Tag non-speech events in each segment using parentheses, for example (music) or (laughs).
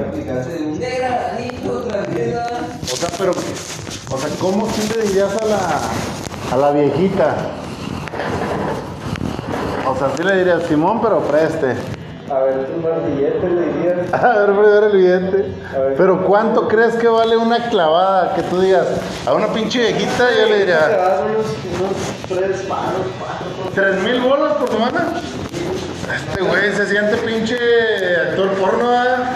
aplicarse de un degradadito otra vez. ¿verdad? O sea, pero, o sea, ¿cómo dirías a la, a la viejita? O sea, sí le dirías, Simón, pero preste. A ver, tu billete le dirías. (laughs) A ver, primero el billete. Ver. Pero ¿cuánto crees que vale una clavada? Que tú digas, a una pinche viejita yo le Te diría, dan unos, unos tres palos, cuatro. ¿tres mil bolas por semana? Este güey se siente pinche actor porno, ¿verdad?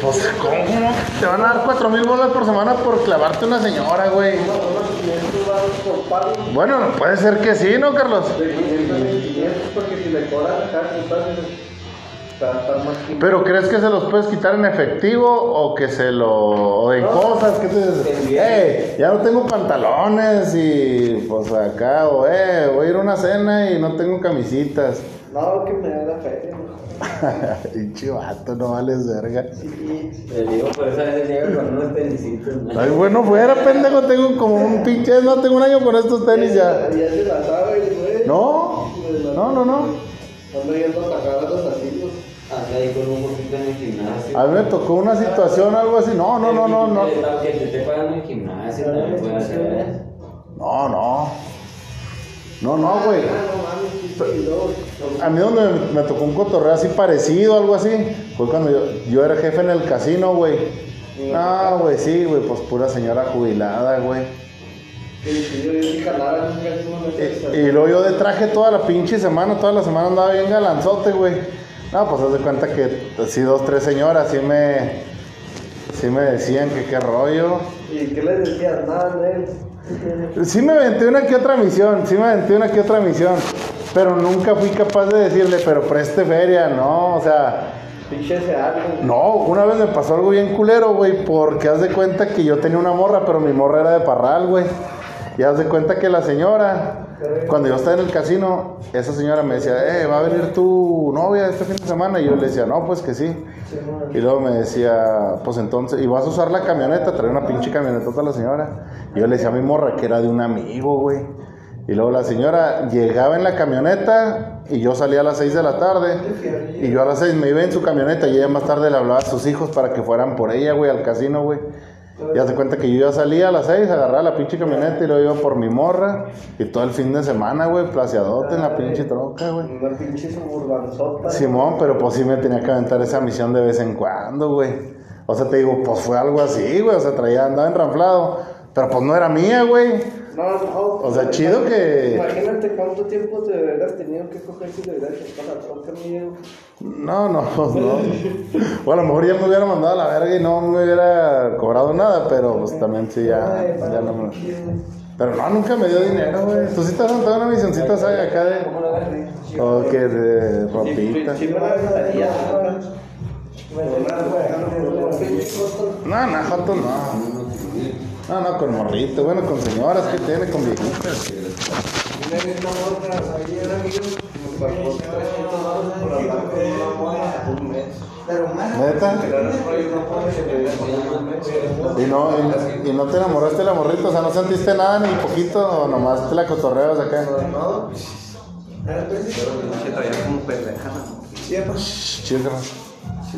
Pues, ¿cómo? Te van a dar cuatro mil bolas por semana por clavarte una señora, güey. Bueno, puede ser que sí, ¿no, Carlos? porque si le cobran está, está más que- Pero ¿crees que se los puedes quitar en efectivo o que se lo... o en cosas? ¿Qué te? Eh, ya no tengo pantalones y pues acá, o eh, voy a ir a una cena y no tengo camisitas. No, que me dé la feria. (laughs) Pinche vato, no vales verga. Sí, Le digo, por esa vez llega con unos tenisitos. ¿no? Ay, bueno, fuera, pendejo, tengo como un pinche... No, tengo un año con estos tenis ya. Ya se la sabe, güey. No, no, no, no. Ando yendo a sacar a los asilos. Anda ahí con un poquito en el gimnasio. A mí me tocó una situación, algo así. No, no, no, no, no. Que te esté pagando el gimnasio también puede hacer eso. No, no. No, no, güey. Ah, A mí donde me, tocó un cotorreo así parecido, algo así, fue cuando yo, yo era jefe en el casino, güey. No, güey, sí, güey, pues pura señora jubilada, güey. Y, y luego yo de traje toda la pinche semana, toda la semana andaba bien galanzote, güey. No, pues haz de cuenta que así dos, tres señoras sí me, sí me decían que qué rollo. ¿Y qué les decías? Nada, Nel. Sí me aventé una que otra misión, sí me aventé una que otra misión, pero nunca fui capaz de decirle, pero preste feria, no, o sea, algo. no, una vez me pasó algo bien culero, güey, porque haz de cuenta que yo tenía una morra, pero mi morra era de parral, güey. Y haz de cuenta que la señora, cuando yo estaba en el casino, esa señora me decía, eh, va a venir tu novia este fin de semana. Y yo le decía, no, pues que sí. Y luego me decía, pues entonces, ¿y vas a usar la camioneta? Trae una pinche camionetota la señora. Y yo le decía a mi morra que era de un amigo, güey. Y luego la señora llegaba en la camioneta y yo salía a las 6 de la tarde. Y yo a las 6 me iba en su camioneta y ella más tarde le hablaba a sus hijos para que fueran por ella, güey, al casino, güey. Y hace cuenta que yo ya salía a las 6, agarraba la pinche camioneta y luego iba por mi morra. Y todo el fin de semana, güey, placeadote en la pinche troca, güey. Una pinche suburbanzota. Simón, pero pues sí me tenía que aventar esa misión de vez en cuando, güey. O sea, te digo, pues fue algo así, güey. O sea, traía, andaba enranflado. Pero pues no era mía, güey. No, no. O sea, chido que- Imagínate cuánto tiempo te hubieras tenido que coger si le hubieras echado la troca, amigo. No, no, no. O a lo mejor ya me hubiera mandado a la verga y no me hubiera cobrado nada, pero pues también sí, ya, ya no me... Pero no, nunca me dio dinero, güey. Tú sí te has una misioncita, ¿sabes? Acá de... O que de ropita. No, no, Joto, no. No, no, con morrito. Bueno, con señoras, ¿qué tiene? Con viejitas. Una morra ayer, amigo, me pagó 300 dólares por hablar con una morra un mes. ¿Neta? ¿Y no, y, y no te enamoraste de la morrita? O sea, ¿no sentiste nada ni poquito o nomás te la cotorreas acá? No, pero pinche traía como pendeja, ¿no? Sí, pues. Chica.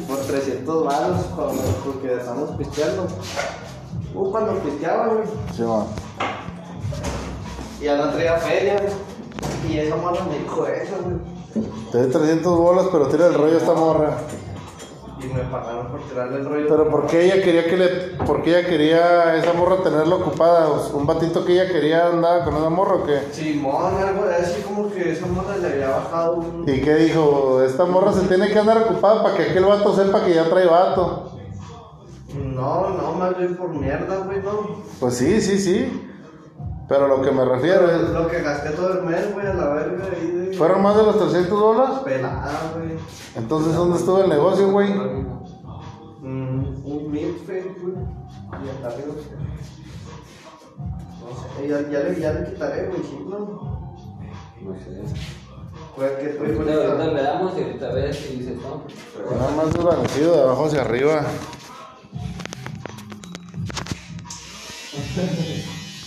Por 300 baros, porque estamos pisteando. Uh, cuando pisteaba, güey. Sí, man. Y ya no traía feria, güey. Y esa morra me dijo eso, güey. Te doy 300 bolas, pero tira el rollo a esta morra. Y me pagaron por tirarle el rollo. Pero ¿por qué ella quería que le... ¿Por qué ella quería esa morra tenerla ocupada? ¿Un batito que ella quería andaba con esa morra o qué? Simón, algo así como que esa morra le había bajado un. ¿Y qué dijo? Esta morra se tiene que andar ocupada para que aquel vato sepa que ya trae vato. No, no, más bien por mierda, güey, no. Pues sí, sí, sí. Pero lo que me refiero es... Lo que gasté todo el mes, güey, a la verga ahí de. ¿Fueron más de los 300 dólares? Pelada, güey. Entonces, ¿dónde estuvo el negocio, güey? Mm, un milkshake, güey. Y hasta arriba. No sé, ya, ya, le, ya le quitaré, güey, sí, ¿no? No sé. Pues que estoy con Ahorita ahorita le damos y ahorita ves si dices no. Nada más desvanecido de abajo hacia arriba. Thank you.